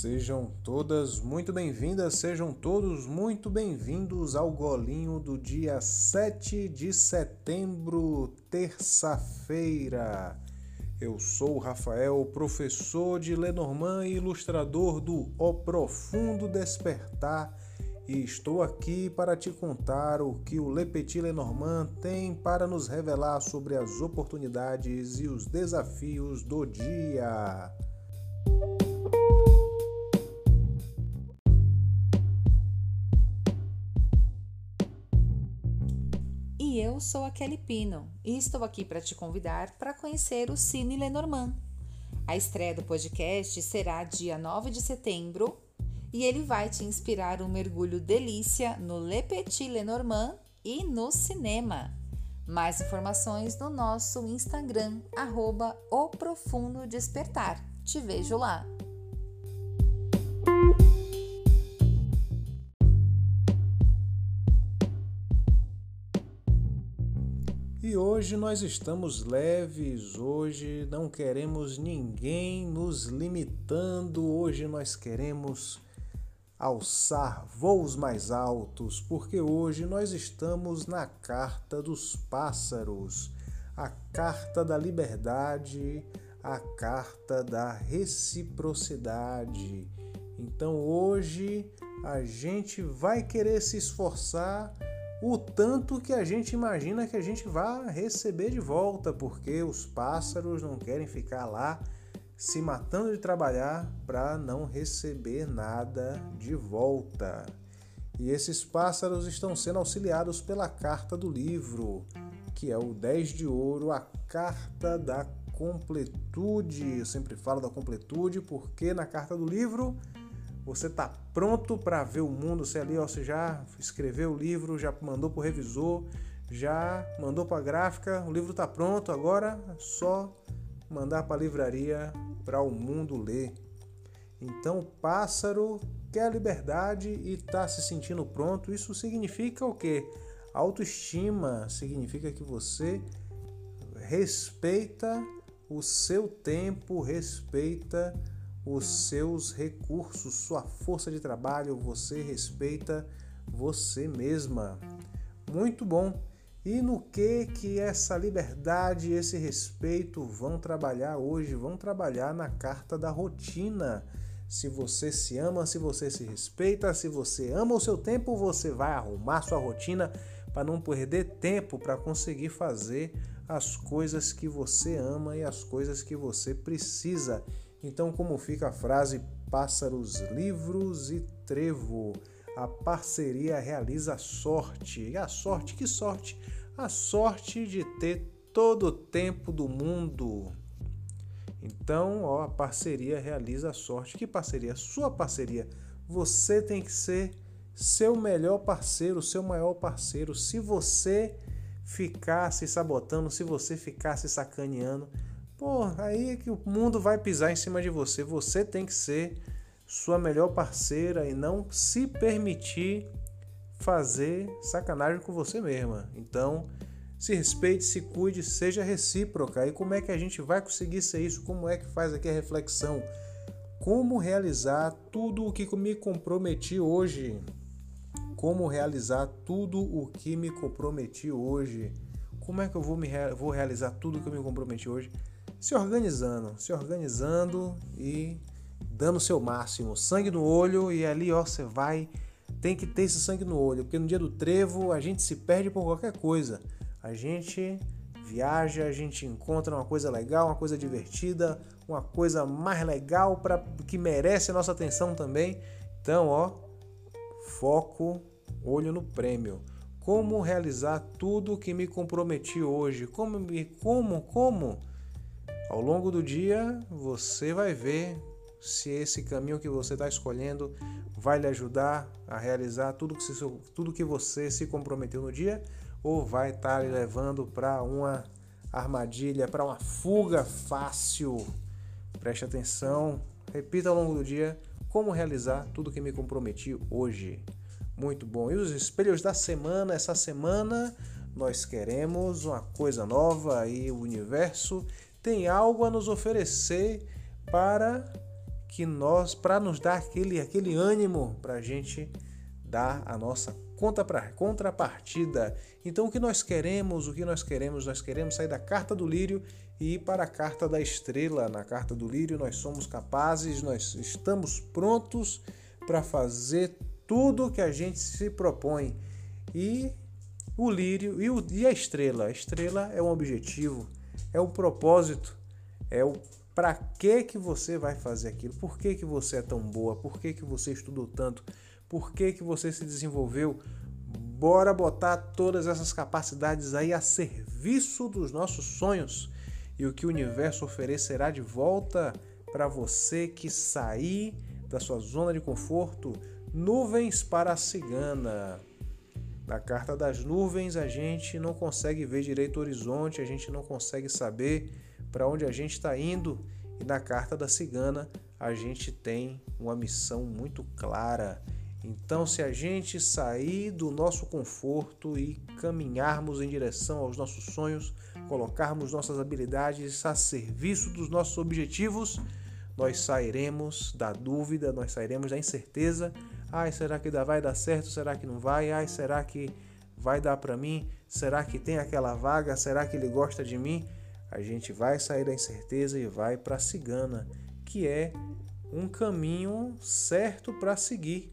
Sejam todas muito bem-vindas, sejam todos muito bem-vindos ao golinho do dia 7 de setembro, terça-feira. Eu sou Rafael, professor de Lenormand e ilustrador do O Profundo Despertar, e estou aqui para te contar o que o Le Petit Lenormand tem para nos revelar sobre as oportunidades e os desafios do dia. Eu sou a Kelly Pino e estou aqui para te convidar para conhecer o Cine Lenormand. A estreia do podcast será dia 9 de setembro e ele vai te inspirar um mergulho delícia no Le Petit Lenormand e no cinema. Mais informações no nosso Instagram, arroba. Te vejo lá! E hoje nós estamos leves, hoje não queremos ninguém nos limitando, hoje nós queremos alçar voos mais altos, porque hoje nós estamos na carta dos pássaros, a carta da liberdade, a carta da reciprocidade. Então hoje a gente vai querer se esforçar o tanto que a gente imagina que a gente vai receber de volta, porque os pássaros não querem ficar lá se matando de trabalhar para não receber nada de volta. E esses pássaros estão sendo auxiliados pela carta do livro, que é o 10 de ouro, a carta da completude. Eu sempre falo da completude porque na carta do livro você está pronto para ver o mundo. Você ali, ó, você já escreveu o livro, já mandou para o revisor, já mandou para a gráfica, o livro está pronto. Agora é só mandar para a livraria para o mundo ler. Então, o pássaro quer liberdade e está se sentindo pronto. Isso significa o quê? Autoestima significa que você respeita o seu tempo, respeita os seus recursos, sua força de trabalho, você respeita você mesma. Muito bom. E no que que essa liberdade, esse respeito vão trabalhar hoje? Vão trabalhar na carta da rotina. Se você se ama, se você se respeita, se você ama o seu tempo, você vai arrumar sua rotina para não perder tempo para conseguir fazer as coisas que você ama e as coisas que você precisa. Então, como fica a frase pássaros, livros e trevo? A parceria realiza a sorte. E a sorte, que sorte? A sorte de ter todo o tempo do mundo. Então, ó, a parceria realiza a sorte. Que parceria? Sua parceria. Você tem que ser seu melhor parceiro, seu maior parceiro. Se você ficar se sabotando, se você ficar se sacaneando, Pô, aí é que o mundo vai pisar em cima de você. Você tem que ser sua melhor parceira e não se permitir fazer sacanagem com você mesma. Então, se respeite, se cuide, seja recíproca. E como é que a gente vai conseguir ser isso? Como é que faz aqui a reflexão? Como realizar tudo o que me comprometi hoje? Como realizar tudo o que me comprometi hoje? Como é que eu vou, me, vou realizar tudo o que eu me comprometi hoje? Se organizando, se organizando e dando o seu máximo, sangue no olho e ali ó, você vai, tem que ter esse sangue no olho, porque no dia do trevo a gente se perde por qualquer coisa. A gente viaja, a gente encontra uma coisa legal, uma coisa divertida, uma coisa mais legal para que merece a nossa atenção também. Então, ó, foco, olho no prêmio. Como realizar tudo que me comprometi hoje? Como como como ao longo do dia, você vai ver se esse caminho que você está escolhendo vai lhe ajudar a realizar tudo que, se, tudo que você se comprometeu no dia ou vai estar tá lhe levando para uma armadilha, para uma fuga fácil. Preste atenção, repita ao longo do dia como realizar tudo que me comprometi hoje. Muito bom. E os espelhos da semana, essa semana nós queremos uma coisa nova aí, o universo tem algo a nos oferecer para que nós para nos dar aquele aquele ânimo para a gente dar a nossa conta para contrapartida. Então o que nós queremos, o que nós queremos, nós queremos sair da carta do lírio e ir para a carta da estrela. Na carta do lírio nós somos capazes, nós estamos prontos para fazer tudo que a gente se propõe. E o lírio e, o, e a estrela. A estrela é um objetivo, é o propósito, é o para que que você vai fazer aquilo, por que que você é tão boa, por que que você estudou tanto, por que que você se desenvolveu. Bora botar todas essas capacidades aí a serviço dos nossos sonhos e o que o universo oferecerá de volta para você que sair da sua zona de conforto. Nuvens para a cigana. Na carta das nuvens, a gente não consegue ver direito o horizonte, a gente não consegue saber para onde a gente está indo. E na carta da cigana, a gente tem uma missão muito clara. Então, se a gente sair do nosso conforto e caminharmos em direção aos nossos sonhos, colocarmos nossas habilidades a serviço dos nossos objetivos, nós sairemos da dúvida, nós sairemos da incerteza. Ai, será que vai dar certo? Será que não vai? Ai, será que vai dar para mim? Será que tem aquela vaga? Será que ele gosta de mim? A gente vai sair da incerteza e vai para a cigana, que é um caminho certo para seguir.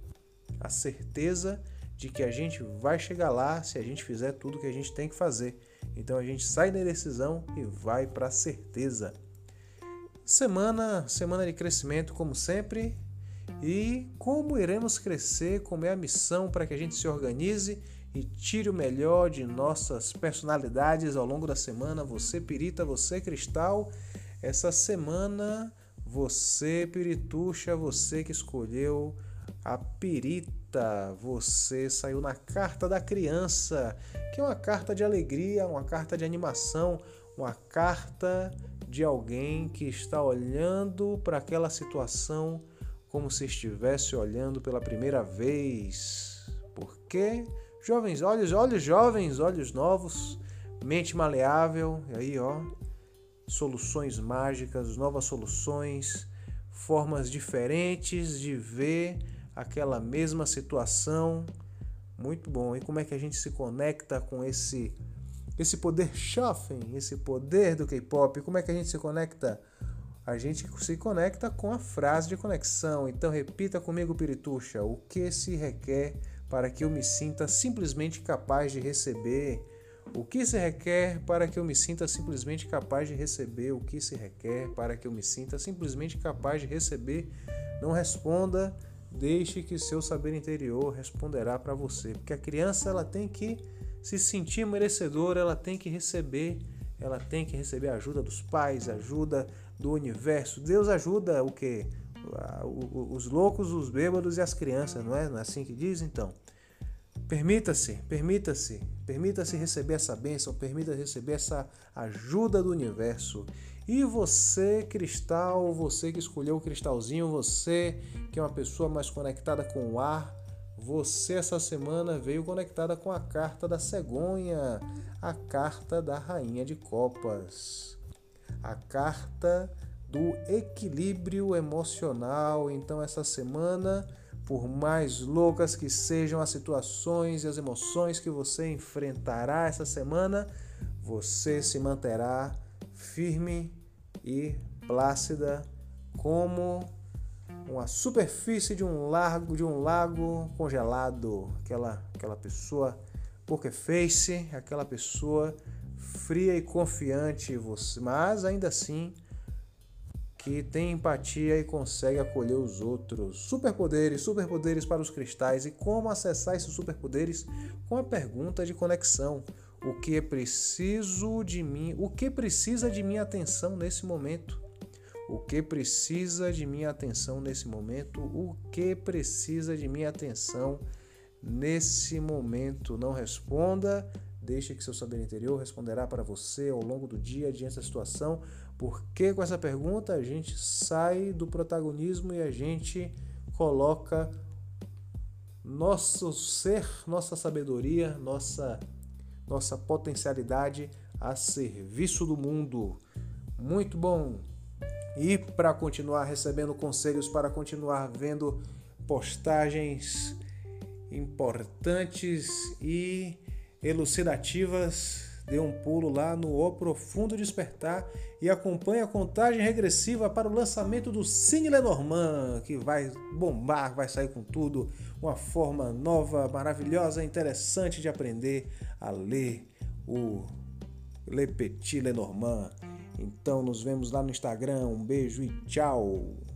A certeza de que a gente vai chegar lá se a gente fizer tudo que a gente tem que fazer. Então a gente sai da indecisão e vai para a certeza. Semana, semana de crescimento, como sempre. E como iremos crescer, como é a missão para que a gente se organize e tire o melhor de nossas personalidades ao longo da semana. Você, Pirita, você, Cristal, essa semana, você, Pirituxa, você que escolheu a Pirita, você saiu na carta da criança, que é uma carta de alegria, uma carta de animação, uma carta de alguém que está olhando para aquela situação como se estivesse olhando pela primeira vez. Porque jovens olhos, olhos jovens, olhos novos, mente maleável, e aí ó, soluções mágicas, novas soluções, formas diferentes de ver aquela mesma situação. Muito bom. E como é que a gente se conecta com esse esse poder Schaffen, esse poder do K-pop, como é que a gente se conecta? A gente se conecta com a frase de conexão. Então repita comigo, Pirituxa, o que se requer para que eu me sinta simplesmente capaz de receber? O que se requer para que eu me sinta simplesmente capaz de receber? O que se requer para que eu me sinta simplesmente capaz de receber? Não responda, deixe que seu saber interior responderá para você, porque a criança ela tem que se sentir merecedora, ela tem que receber, ela tem que receber a ajuda dos pais, ajuda do universo. Deus ajuda o que? Os loucos, os bêbados e as crianças, não é? Não é assim que diz então? Permita-se, permita-se, permita-se receber essa bênção, permita receber essa ajuda do universo. E você, cristal, você que escolheu o cristalzinho, você que é uma pessoa mais conectada com o ar, você essa semana veio conectada com a carta da cegonha, a carta da rainha de copas, a carta do equilíbrio emocional. Então essa semana, por mais loucas que sejam as situações e as emoções que você enfrentará essa semana, você se manterá firme e plácida como uma superfície de um lago, de um lago congelado, aquela aquela pessoa poker face, aquela pessoa fria e confiante, mas ainda assim que tem empatia e consegue acolher os outros. Superpoderes, superpoderes para os cristais e como acessar esses superpoderes com a pergunta de conexão. O que é preciso de mim? O que precisa de minha atenção nesse momento? O que precisa de minha atenção nesse momento? O que precisa de minha atenção nesse momento? Não responda, deixe que seu saber interior responderá para você ao longo do dia diante da situação, porque com essa pergunta a gente sai do protagonismo e a gente coloca nosso ser, nossa sabedoria, nossa nossa potencialidade a serviço do mundo. Muito bom. E para continuar recebendo conselhos, para continuar vendo postagens importantes e elucidativas, dê um pulo lá no O Profundo Despertar e acompanhe a contagem regressiva para o lançamento do Cine Lenormand, que vai bombar, vai sair com tudo, uma forma nova, maravilhosa, interessante de aprender a ler o Le Petit Lenormand. Então nos vemos lá no Instagram. Um beijo e tchau!